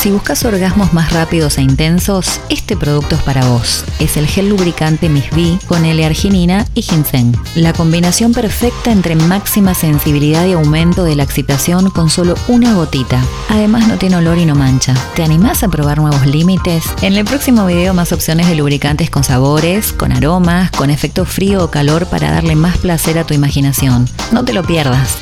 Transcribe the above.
Si buscas orgasmos más rápidos e intensos, este producto es para vos. Es el gel lubricante Miss B con L-arginina y ginseng. La combinación perfecta entre máxima sensibilidad y aumento de la excitación con solo una gotita. Además no tiene olor y no mancha. ¿Te animás a probar nuevos límites? En el próximo video más opciones de lubricantes con sabores, con aromas, con efecto frío o calor para darle más placer a tu imaginación. No te lo pierdas.